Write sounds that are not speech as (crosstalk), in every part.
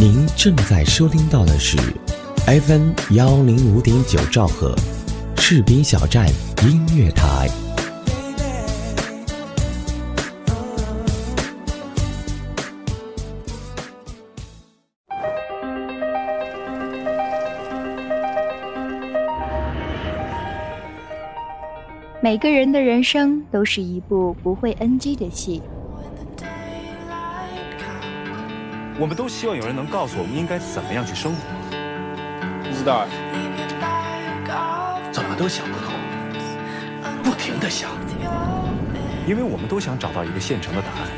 您正在收听到的是 FM 幺零五点九兆赫，赤兵小站音乐台。每个人的人生都是一部不会 NG 的戏。我们都希望有人能告诉我们应该怎么样去生活。不知道，怎么都想不通，不停的想，因为我们都想找到一个现成的答案。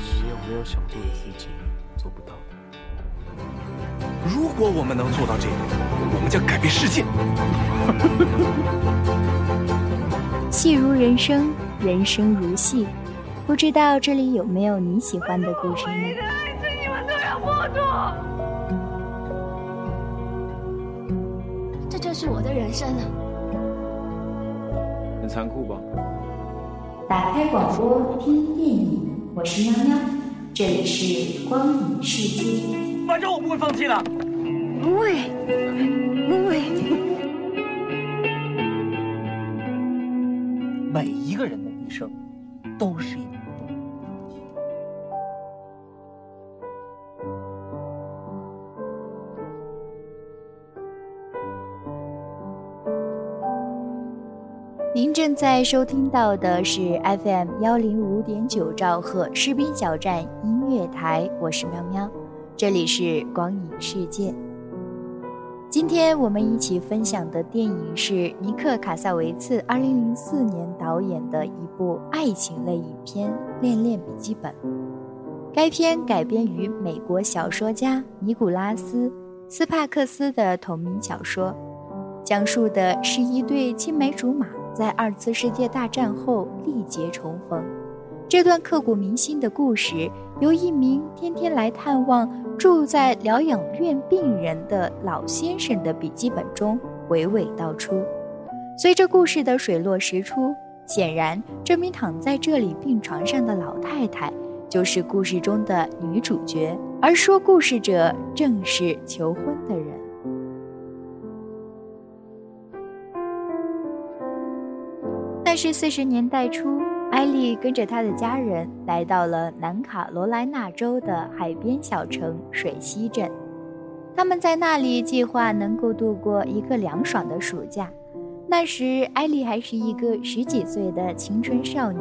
你有没有想做的事情做不到。如果我们能做到这一点，我们将改变世界。(laughs) 戏如人生，人生如戏。不知道这里有没有你喜欢的故事呢？你们都要活这就是我的人生啊！很残酷吧？打开广播听电影，我是喵喵，这里是光影世界。反正我不会放弃的。不会，不会。每一个人的一生，都是在收听到的是 FM 幺零五点九兆赫士兵小站音乐台，我是喵喵，这里是光影世界。今天我们一起分享的电影是尼克·卡萨维茨二零零四年导演的一部爱情类影片《恋恋笔记本》。该片改编于美国小说家尼古拉斯·斯帕克斯的同名小说，讲述的是一对青梅竹马。在二次世界大战后历劫重逢，这段刻骨铭心的故事由一名天天来探望住在疗养院病人的老先生的笔记本中娓娓道出。随着故事的水落石出，显然这名躺在这里病床上的老太太就是故事中的女主角，而说故事者正是求婚的人。那是四十年代初，艾丽跟着她的家人来到了南卡罗来纳州的海边小城水西镇。他们在那里计划能够度过一个凉爽的暑假。那时，艾丽还是一个十几岁的青春少女。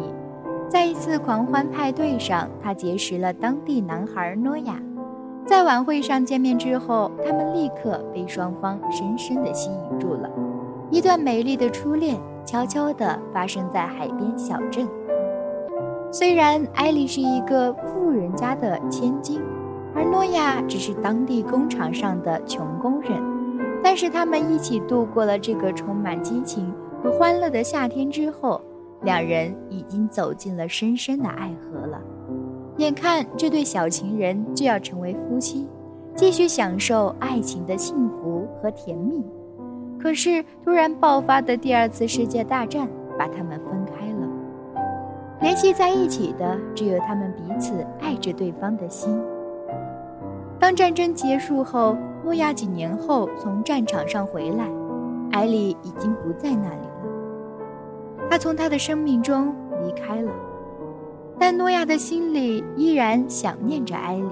在一次狂欢派对上，她结识了当地男孩诺亚。在晚会上见面之后，他们立刻被双方深深的吸引住了。一段美丽的初恋。悄悄地发生在海边小镇。虽然艾丽是一个富人家的千金，而诺亚只是当地工厂上的穷工人，但是他们一起度过了这个充满激情和欢乐的夏天之后，两人已经走进了深深的爱河了。眼看这对小情人就要成为夫妻，继续享受爱情的幸福和甜蜜。可是，突然爆发的第二次世界大战把他们分开了。联系在一起的只有他们彼此爱着对方的心。当战争结束后，诺亚几年后从战场上回来，艾丽已经不在那里了。他从他的生命中离开了，但诺亚的心里依然想念着艾丽。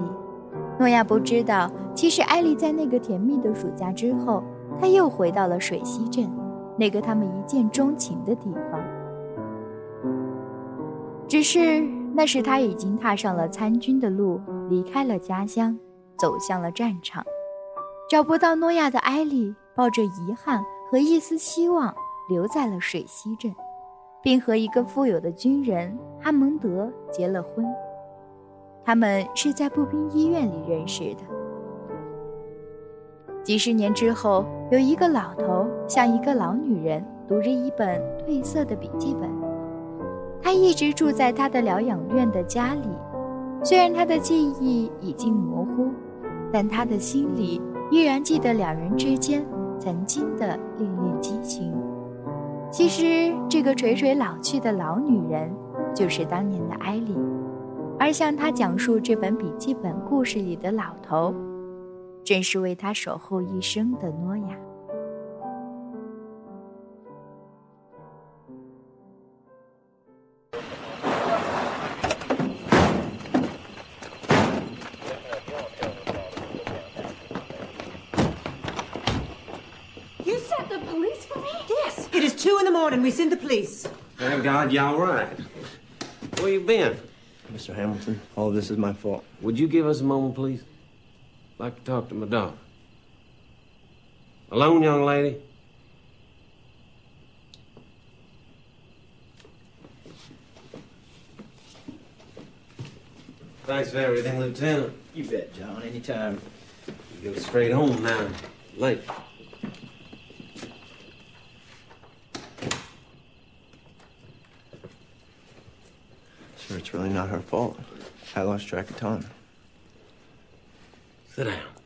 诺亚不知道，其实艾丽在那个甜蜜的暑假之后。他又回到了水西镇，那个他们一见钟情的地方。只是那时他已经踏上了参军的路，离开了家乡，走向了战场，找不到诺亚的艾丽，抱着遗憾和一丝希望，留在了水西镇，并和一个富有的军人哈蒙德结了婚。他们是在步兵医院里认识的。几十年之后，有一个老头向一个老女人读着一本褪色的笔记本。他一直住在他的疗养院的家里，虽然他的记忆已经模糊，但他的心里依然记得两人之间曾经的恋恋激情。其实，这个垂垂老去的老女人，就是当年的艾丽，而向他讲述这本笔记本故事里的老头，正是为他守候一生的诺亚。You sent the police for me? Yes. It is two in the morning. We send the police. Thank God y'all right. Where you been? Mr. Hamilton, all of this is my fault. Would you give us a moment, please? I'd like to talk to my daughter. Alone, young lady? Thanks for everything, Lieutenant. You bet, John. Anytime. You go straight home now. Late. Sir, it's really not her fault. I lost track of time that I.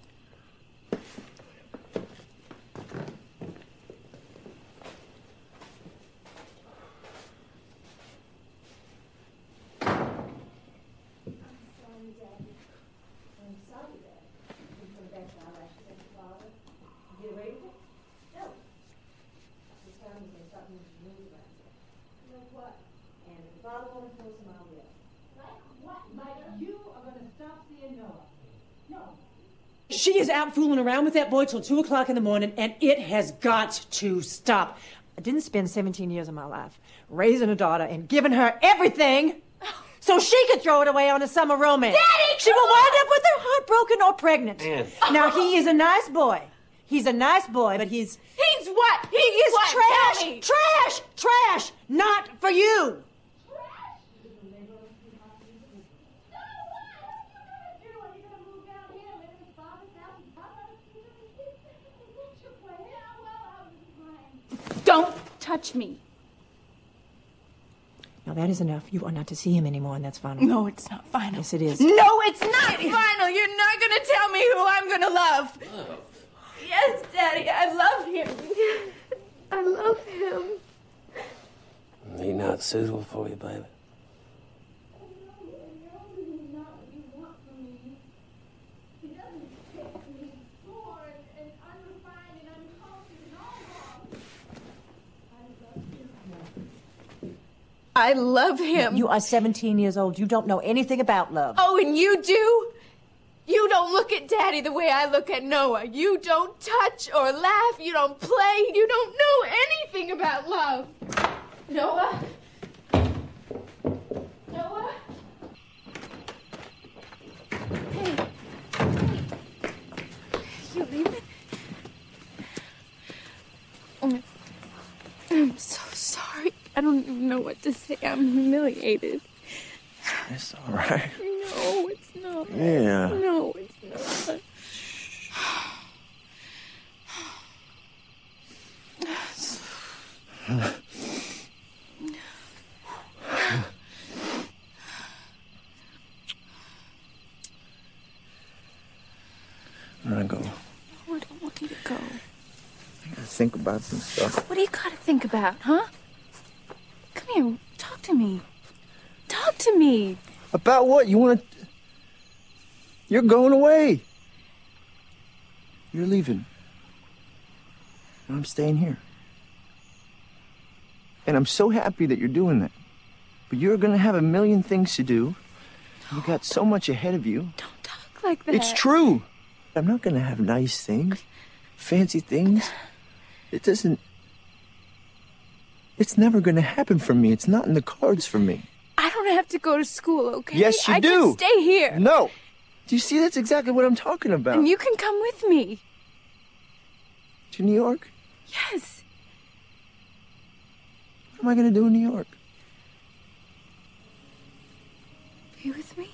out fooling around with that boy till two o'clock in the morning, and it has got to stop. I didn't spend 17 years of my life raising a daughter and giving her everything (laughs) so she could throw it away on a summer romance. Daddy, she will wind up with her heart broken or pregnant. Ann. Now he is a nice boy. He's a nice boy, but he's He's what? he is what? trash, Tell trash, trash. Not for you. Don't touch me. Now that is enough. You are not to see him anymore, and that's final. No, it's not final. Yes, it is. No, it's not final. You're not going to tell me who I'm going to love. Yes, Daddy, I love him. I love him. He not suitable for you, baby. I love him. You are 17 years old. You don't know anything about love. Oh, and you do? You don't look at Daddy the way I look at Noah. You don't touch or laugh. You don't play. You don't know anything about love. Noah? Noah? Hey. You leaving? Oh, I'm so sorry. I don't even know what to say. I'm humiliated. It's all right. No, it's not. Yeah. No, it's not. I'm gonna go. Oh, I don't want you to go. I gotta think about some stuff. What do you gotta think about, huh? Here, talk to me. Talk to me. About what? You wanna. You're going away. You're leaving. And I'm staying here. And I'm so happy that you're doing that. But you're gonna have a million things to do. You got so much ahead of you. Don't talk like that. It's true. I'm not gonna have nice things, fancy things. It doesn't. It's never gonna happen for me. It's not in the cards for me. I don't have to go to school, okay? Yes, you I do. can stay here. No. Do you see? That's exactly what I'm talking about. And you can come with me. to New York? Yes. What am I gonna do in New York? Be with me?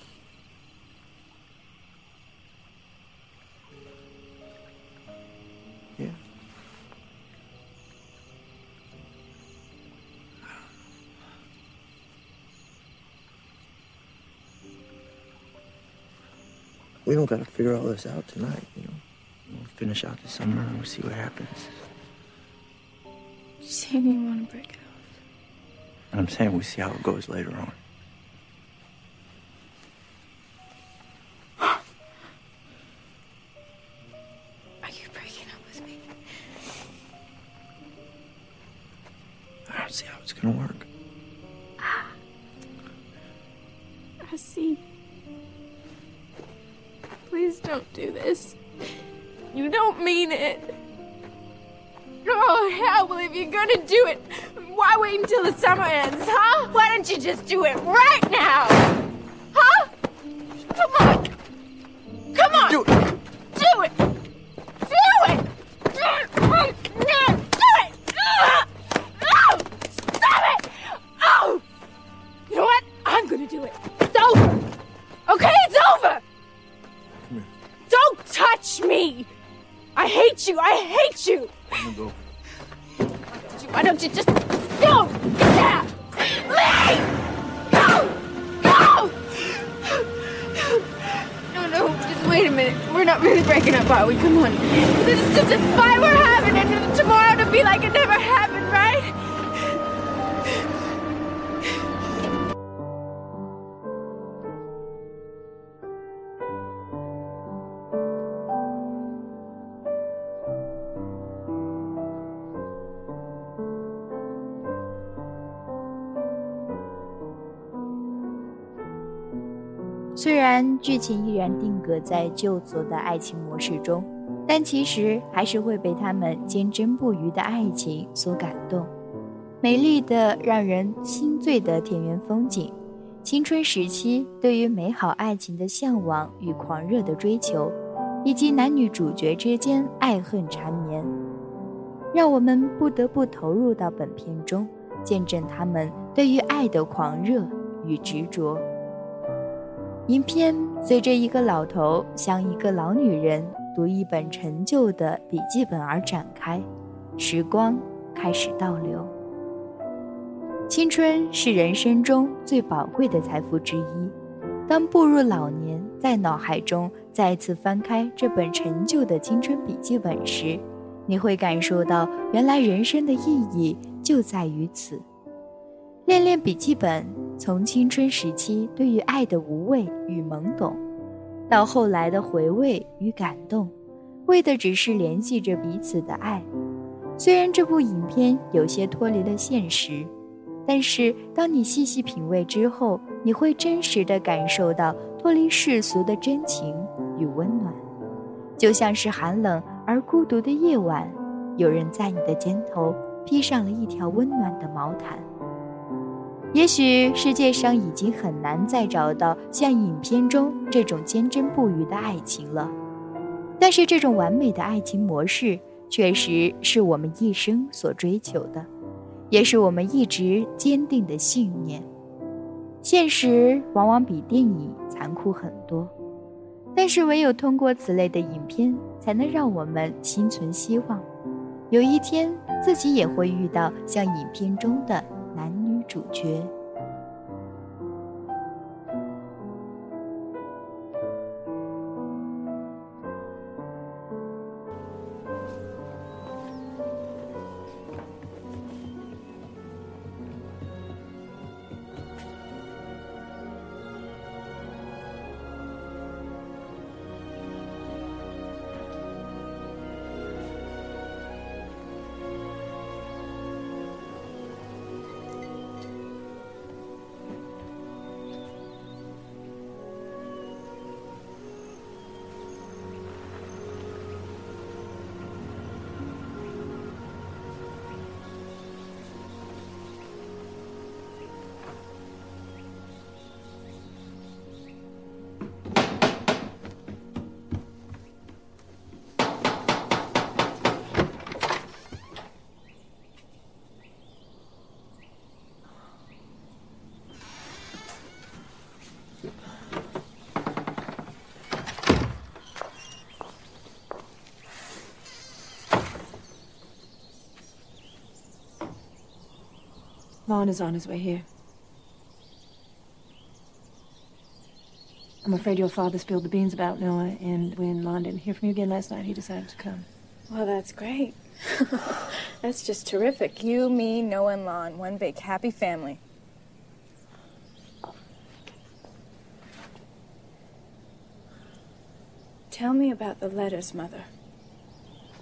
We don't gotta figure all this out tonight, you know. We'll finish out the summer and we'll see what happens. You saying you want to break it off? I'm saying we see how it goes later on. Do it 虽然剧情依然定格在旧作的爱情模式中，但其实还是会被他们坚贞不渝的爱情所感动。美丽的、让人心醉的田园风景，青春时期对于美好爱情的向往与狂热的追求，以及男女主角之间爱恨缠绵，让我们不得不投入到本片中，见证他们对于爱的狂热与执着。影片随着一个老头向一个老女人读一本陈旧的笔记本而展开，时光开始倒流。青春是人生中最宝贵的财富之一。当步入老年，在脑海中再次翻开这本陈旧的青春笔记本时，你会感受到，原来人生的意义就在于此。恋恋笔记本从青春时期对于爱的无畏与懵懂，到后来的回味与感动，为的只是联系着彼此的爱。虽然这部影片有些脱离了现实，但是当你细细品味之后，你会真实的感受到脱离世俗的真情与温暖，就像是寒冷而孤独的夜晚，有人在你的肩头披上了一条温暖的毛毯。也许世界上已经很难再找到像影片中这种坚贞不渝的爱情了，但是这种完美的爱情模式确实是我们一生所追求的，也是我们一直坚定的信念。现实往往比电影残酷很多，但是唯有通过此类的影片，才能让我们心存希望，有一天自己也会遇到像影片中的。主角。Lon is on his way here. I'm afraid your father spilled the beans about Noah, and when Lon didn't hear from you again last night, he decided to come. Well, that's great. (laughs) that's just terrific. You, me, Noah, and Lon, one big happy family. Tell me about the letters, Mother.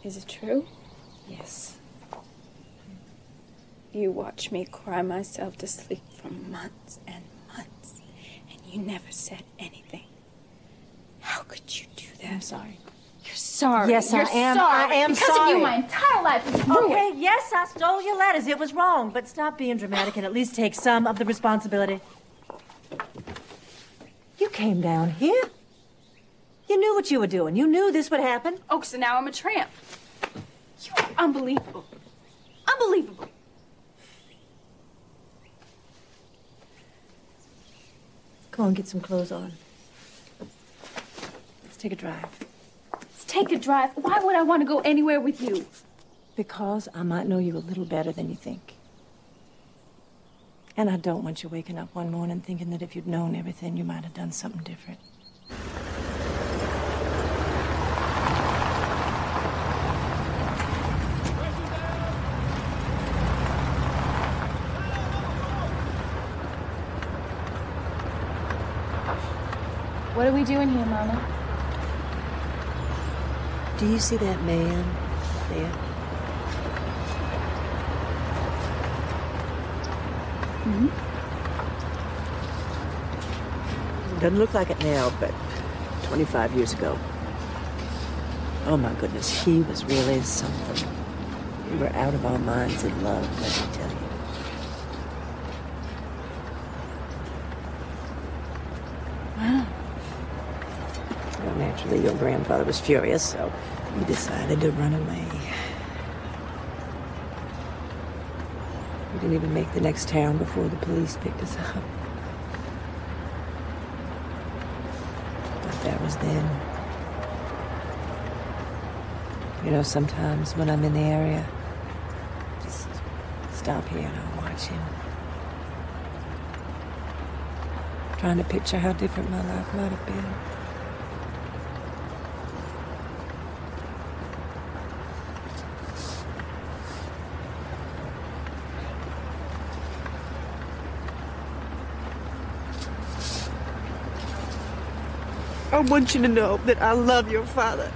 Is it true? Yes. You watch me cry myself to sleep for months and months. And you never said anything. How could you do that? I'm sorry. You're sorry. Yes, You're I am. Sorry. I am because sorry. of you, my entire life is ruined. Okay, yes, I stole your letters. It was wrong. But stop being dramatic and at least take some of the responsibility. You came down here. You knew what you were doing. You knew this would happen. Oh, so now I'm a tramp. You are unbelievable. Unbelievable. Go on, get some clothes on. Let's take a drive. Let's take a drive. Why would I want to go anywhere with you? Because I might know you a little better than you think. And I don't want you waking up one morning thinking that if you'd known everything, you might have done something different. Are we doing here, Mama? Do you see that man there? Hmm? Doesn't look like it now, but 25 years ago. Oh my goodness, he was really something. We were out of our minds in love, let me tell you. Naturally, your grandfather was furious, so we decided to run away. We didn't even make the next town before the police picked us up. But that was then. You know, sometimes when I'm in the area, just stop here and I'll watch him. Trying to picture how different my life might have been. Want you to know that I love your father.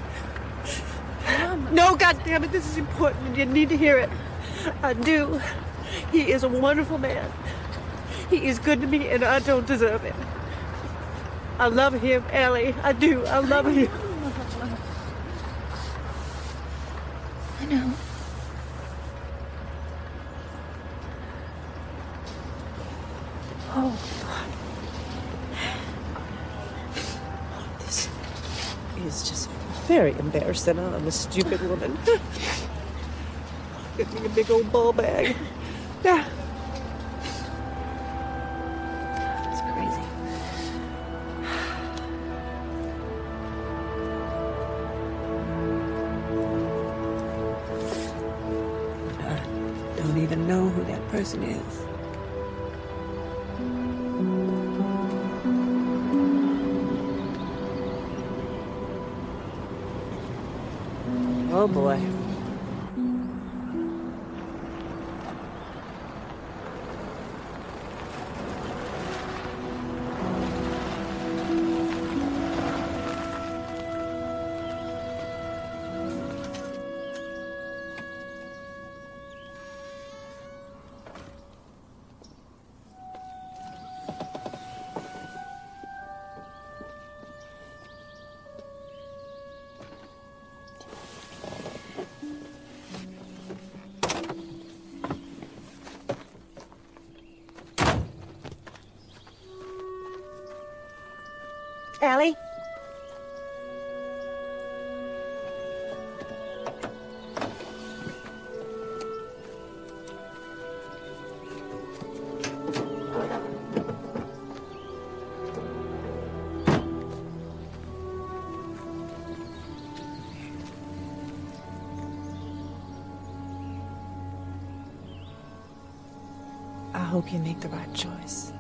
No, goddammit, this is important. You need to hear it. I do. He is a wonderful man. He is good to me, and I don't deserve it. I love him, Ellie. I do. I love him. I know. Oh, This is just very embarrassing. I'm a stupid woman. (laughs) Get me a big old ball bag. Yeah. Allie? I hope you make the right choice.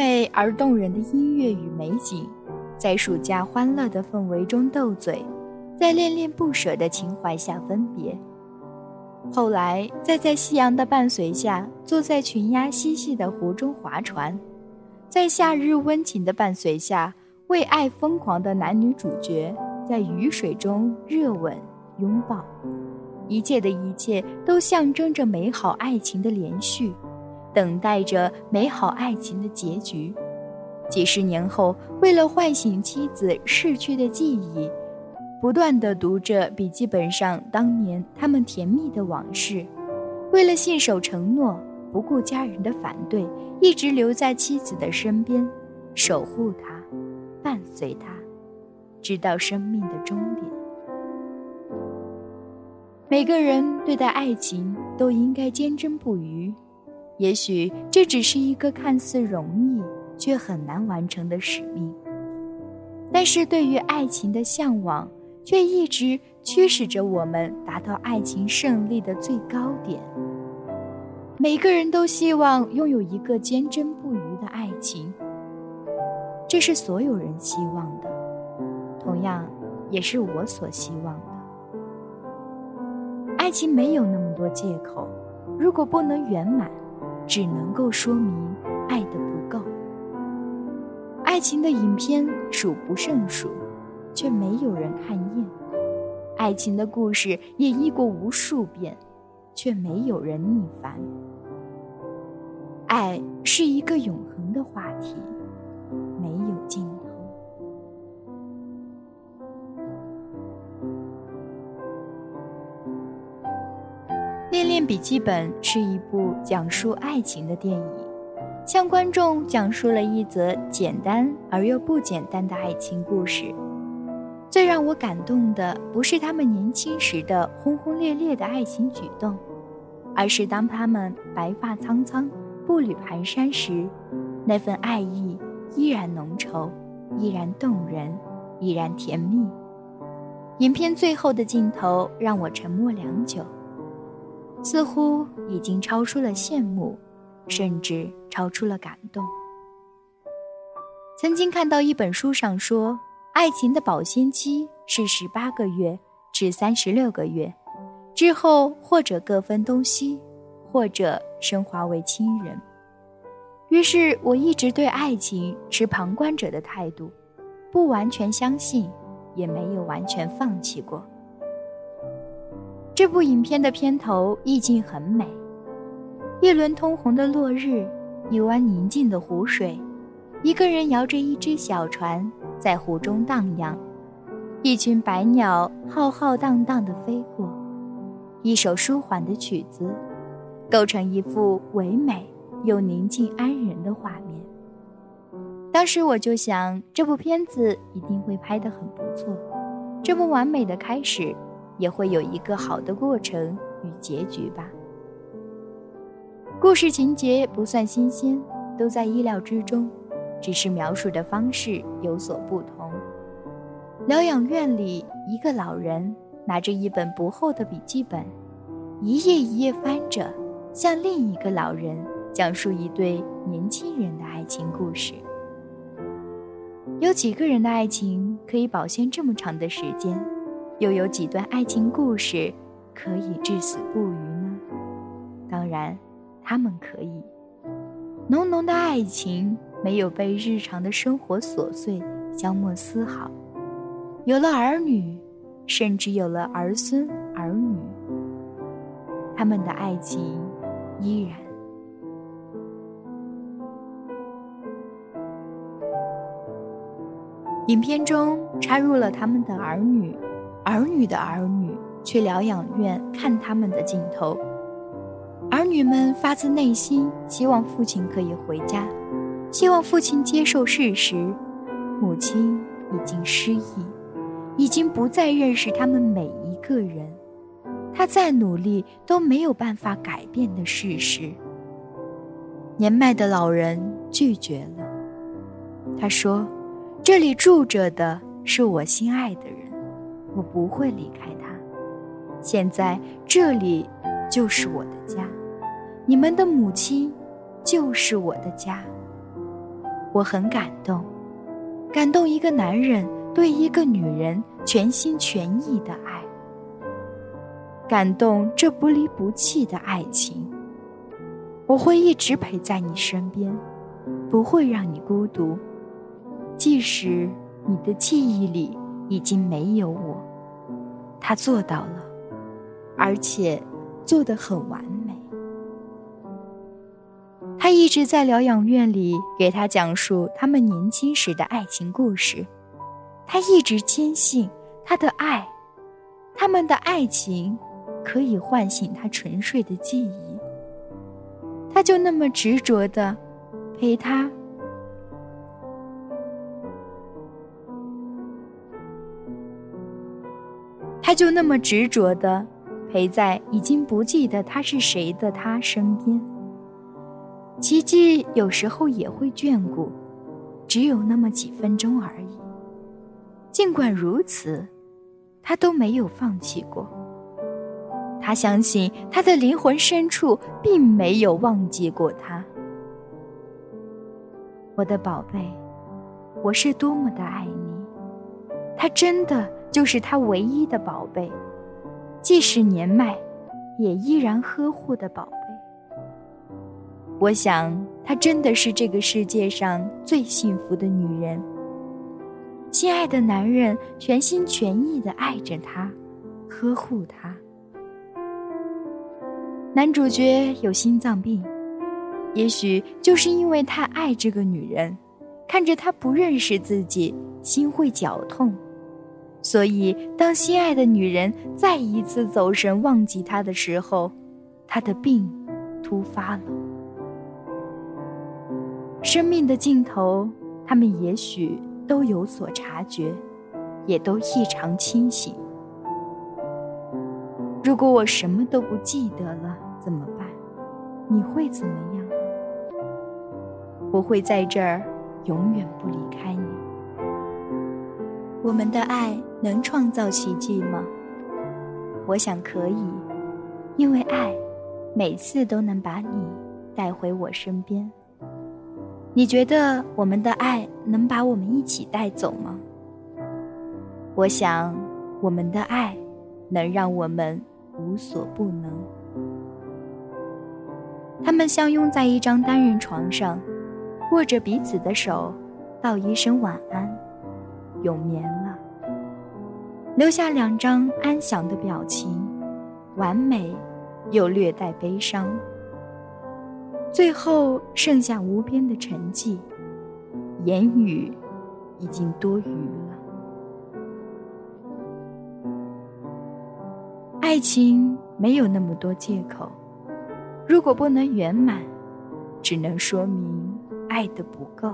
美而动人的音乐与美景，在暑假欢乐的氛围中斗嘴，在恋恋不舍的情怀下分别。后来，再在夕阳的伴随下，坐在群鸭嬉戏的湖中划船；在夏日温情的伴随下，为爱疯狂的男女主角在雨水中热吻拥抱。一切的一切都象征着美好爱情的连续，等待着美好爱情的结局。几十年后，为了唤醒妻子逝去的记忆。不断地读着笔记本上当年他们甜蜜的往事，为了信守承诺，不顾家人的反对，一直留在妻子的身边，守护她，伴随她，直到生命的终点。每个人对待爱情都应该坚贞不渝，也许这只是一个看似容易却很难完成的使命，但是对于爱情的向往。却一直驱使着我们达到爱情胜利的最高点。每个人都希望拥有一个坚贞不渝的爱情，这是所有人希望的，同样也是我所希望的。爱情没有那么多借口，如果不能圆满，只能够说明爱的不够。爱情的影片数不胜数。却没有人看厌，爱情的故事演绎过无数遍，却没有人腻烦。爱是一个永恒的话题，恋恋笔记本》是一部讲述爱情的电影，向观众讲述了一则简单而又不简单的爱情故事。最让我感动的不是他们年轻时的轰轰烈烈的爱情举动，而是当他们白发苍苍、步履蹒跚时，那份爱意依然浓稠，依然动人，依然甜蜜。影片最后的镜头让我沉默良久，似乎已经超出了羡慕，甚至超出了感动。曾经看到一本书上说。爱情的保鲜期是十八个月至三十六个月，之后或者各分东西，或者升华为亲人。于是我一直对爱情持旁观者的态度，不完全相信，也没有完全放弃过。这部影片的片头意境很美，一轮通红的落日，一湾宁静的湖水，一个人摇着一只小船。在湖中荡漾，一群白鸟浩浩荡荡地飞过，一首舒缓的曲子，构成一幅唯美又宁静安人的画面。当时我就想，这部片子一定会拍得很不错，这么完美的开始，也会有一个好的过程与结局吧。故事情节不算新鲜，都在意料之中。只是描述的方式有所不同。疗养院里，一个老人拿着一本不厚的笔记本，一页一页翻着，向另一个老人讲述一对年轻人的爱情故事。有几个人的爱情可以保鲜这么长的时间？又有几段爱情故事可以至死不渝呢？当然，他们可以。浓浓的爱情。没有被日常的生活琐碎消磨丝毫，有了儿女，甚至有了儿孙儿女，他们的爱情依然。影片中插入了他们的儿女，儿女的儿女去疗养院看他们的镜头，儿女们发自内心希望父亲可以回家。希望父亲接受事实，母亲已经失忆，已经不再认识他们每一个人。他再努力都没有办法改变的事实。年迈的老人拒绝了。他说：“这里住着的是我心爱的人，我不会离开他。现在这里就是我的家，你们的母亲就是我的家。”我很感动，感动一个男人对一个女人全心全意的爱，感动这不离不弃的爱情。我会一直陪在你身边，不会让你孤独，即使你的记忆里已经没有我。他做到了，而且做得很完美。他一直在疗养院里给他讲述他们年轻时的爱情故事。他一直坚信他的爱，他们的爱情可以唤醒他沉睡的记忆。他就那么执着的陪他，他就那么执着的陪在已经不记得他是谁的他身边。奇迹有时候也会眷顾，只有那么几分钟而已。尽管如此，他都没有放弃过。他相信他的灵魂深处并没有忘记过他。我的宝贝，我是多么的爱你！他真的就是他唯一的宝贝，即使年迈，也依然呵护的宝贝。我想，她真的是这个世界上最幸福的女人。心爱的男人全心全意的爱着她，呵护她。男主角有心脏病，也许就是因为太爱这个女人，看着她不认识自己，心会绞痛，所以当心爱的女人再一次走神忘记他的时候，他的病突发了。生命的尽头，他们也许都有所察觉，也都异常清醒。如果我什么都不记得了，怎么办？你会怎么样？我会在这儿，永远不离开你。我们的爱能创造奇迹吗？我想可以，因为爱，每次都能把你带回我身边。你觉得我们的爱能把我们一起带走吗？我想，我们的爱能让我们无所不能。他们相拥在一张单人床上，握着彼此的手，道一声晚安，永眠了，留下两张安详的表情，完美又略带悲伤。最后剩下无边的沉寂，言语已经多余了。爱情没有那么多借口，如果不能圆满，只能说明爱的不够。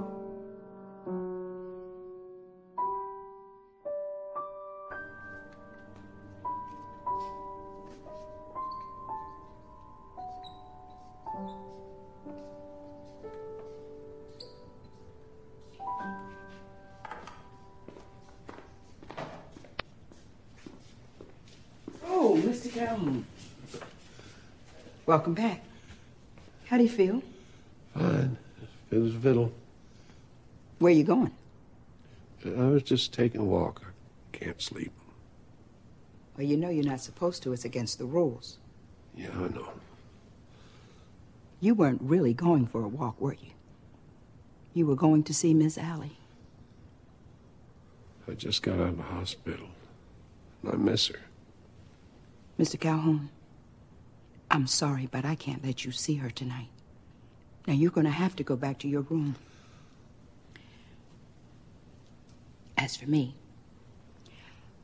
Welcome back. How do you feel? Fine. Fit as a fiddle. Where you going? I was just taking a walk. I can't sleep. Well, you know you're not supposed to. It's against the rules. Yeah, I know. You weren't really going for a walk, were you? You were going to see Miss Allie. I just got out of the hospital. And I miss her. Mr. Calhoun, I'm sorry, but I can't let you see her tonight. Now, you're going to have to go back to your room. As for me,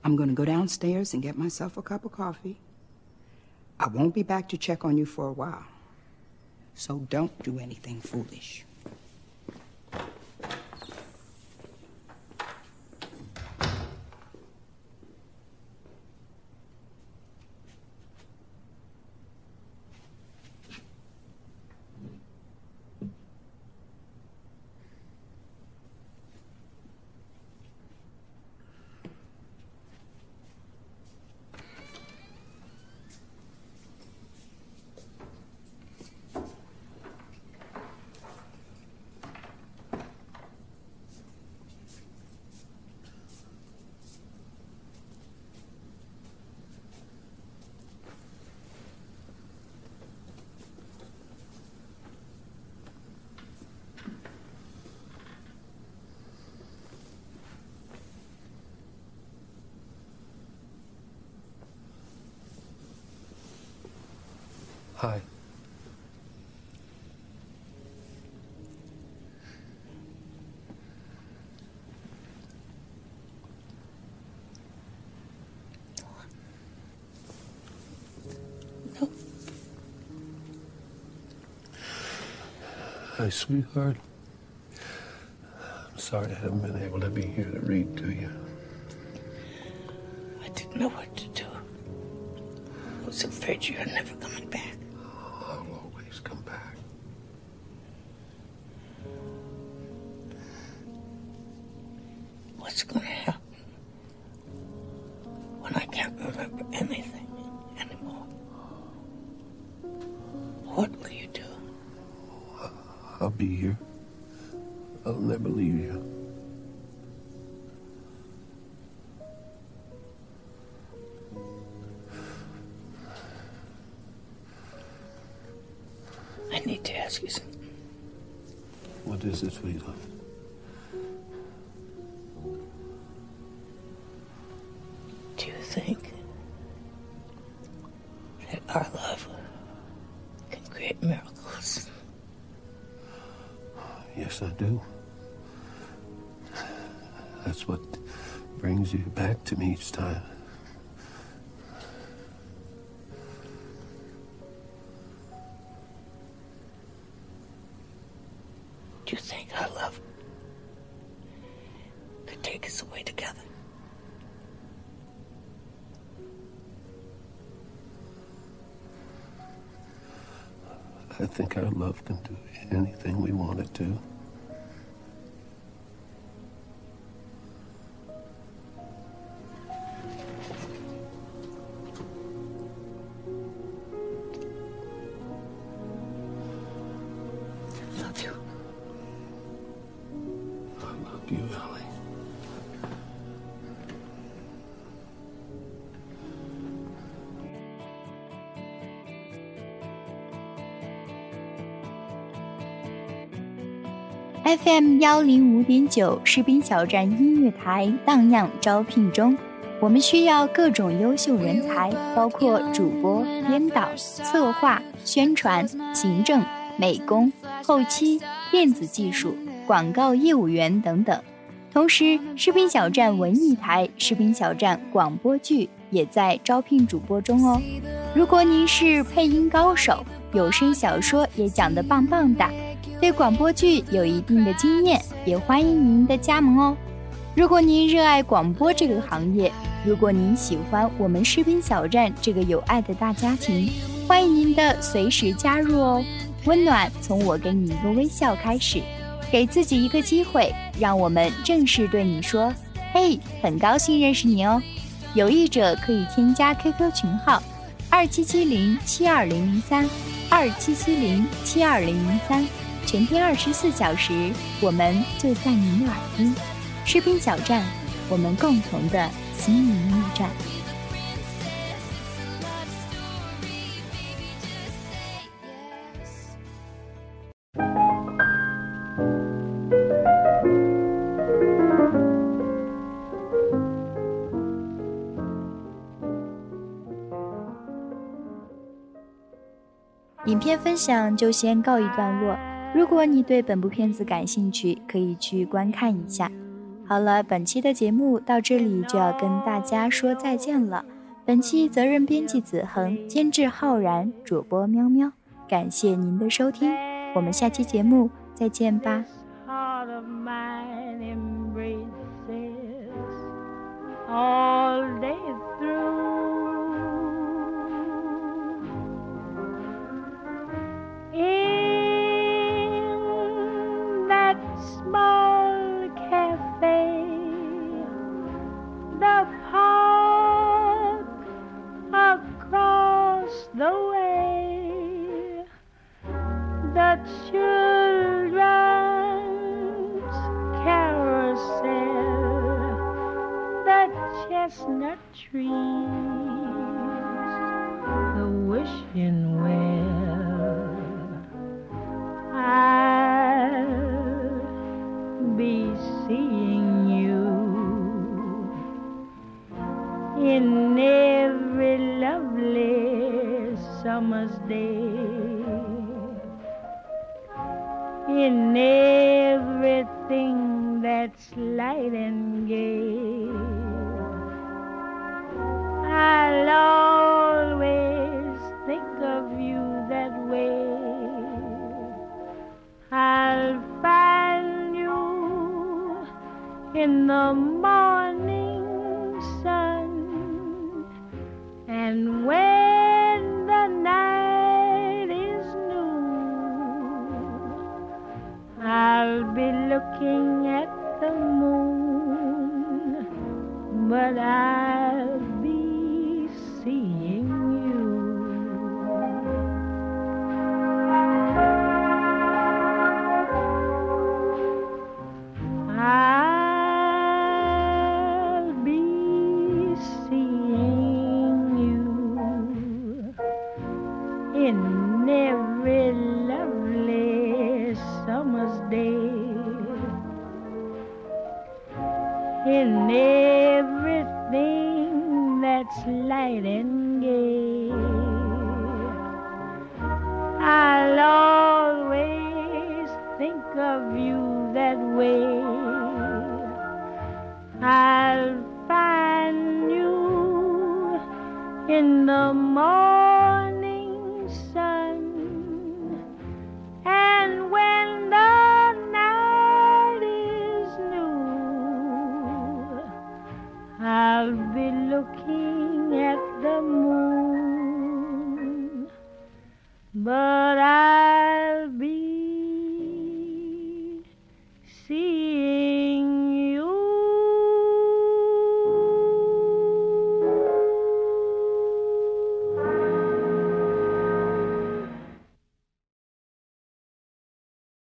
I'm going to go downstairs and get myself a cup of coffee. I won't be back to check on you for a while. So don't do anything foolish. Hi. Hi, sweetheart. I'm sorry I haven't been able to be here to read to you. I didn't know what to do. I was afraid you were never coming back. Think that our love can create miracles? Yes, I do. That's what brings you back to me each time. FM 幺零五点九士兵小站音乐台荡漾招聘中，我们需要各种优秀人才，包括主播、编导、策划、宣传、行政、美工、后期、电子技术、广告业务员等等。同时，士兵小站文艺台、士兵小站广播剧也在招聘主播中哦。如果您是配音高手，有声小说也讲得棒棒的。对广播剧有一定的经验，也欢迎您的加盟哦。如果您热爱广播这个行业，如果您喜欢我们士兵小站这个有爱的大家庭，欢迎您的随时加入哦。温暖从我给你一个微笑开始，给自己一个机会，让我们正式对你说：“嘿，很高兴认识你哦。”有意者可以添加 QQ 群号：二七七零七二零零三，二七七零七二零零三。全天二十四小时，我们就在您耳边。士兵小站，我们共同的心灵驿站。影片分享就先告一段落。如果你对本部片子感兴趣，可以去观看一下。好了，本期的节目到这里就要跟大家说再见了。本期责任编辑子恒，监制浩然，主播喵喵。感谢您的收听，我们下期节目再见吧。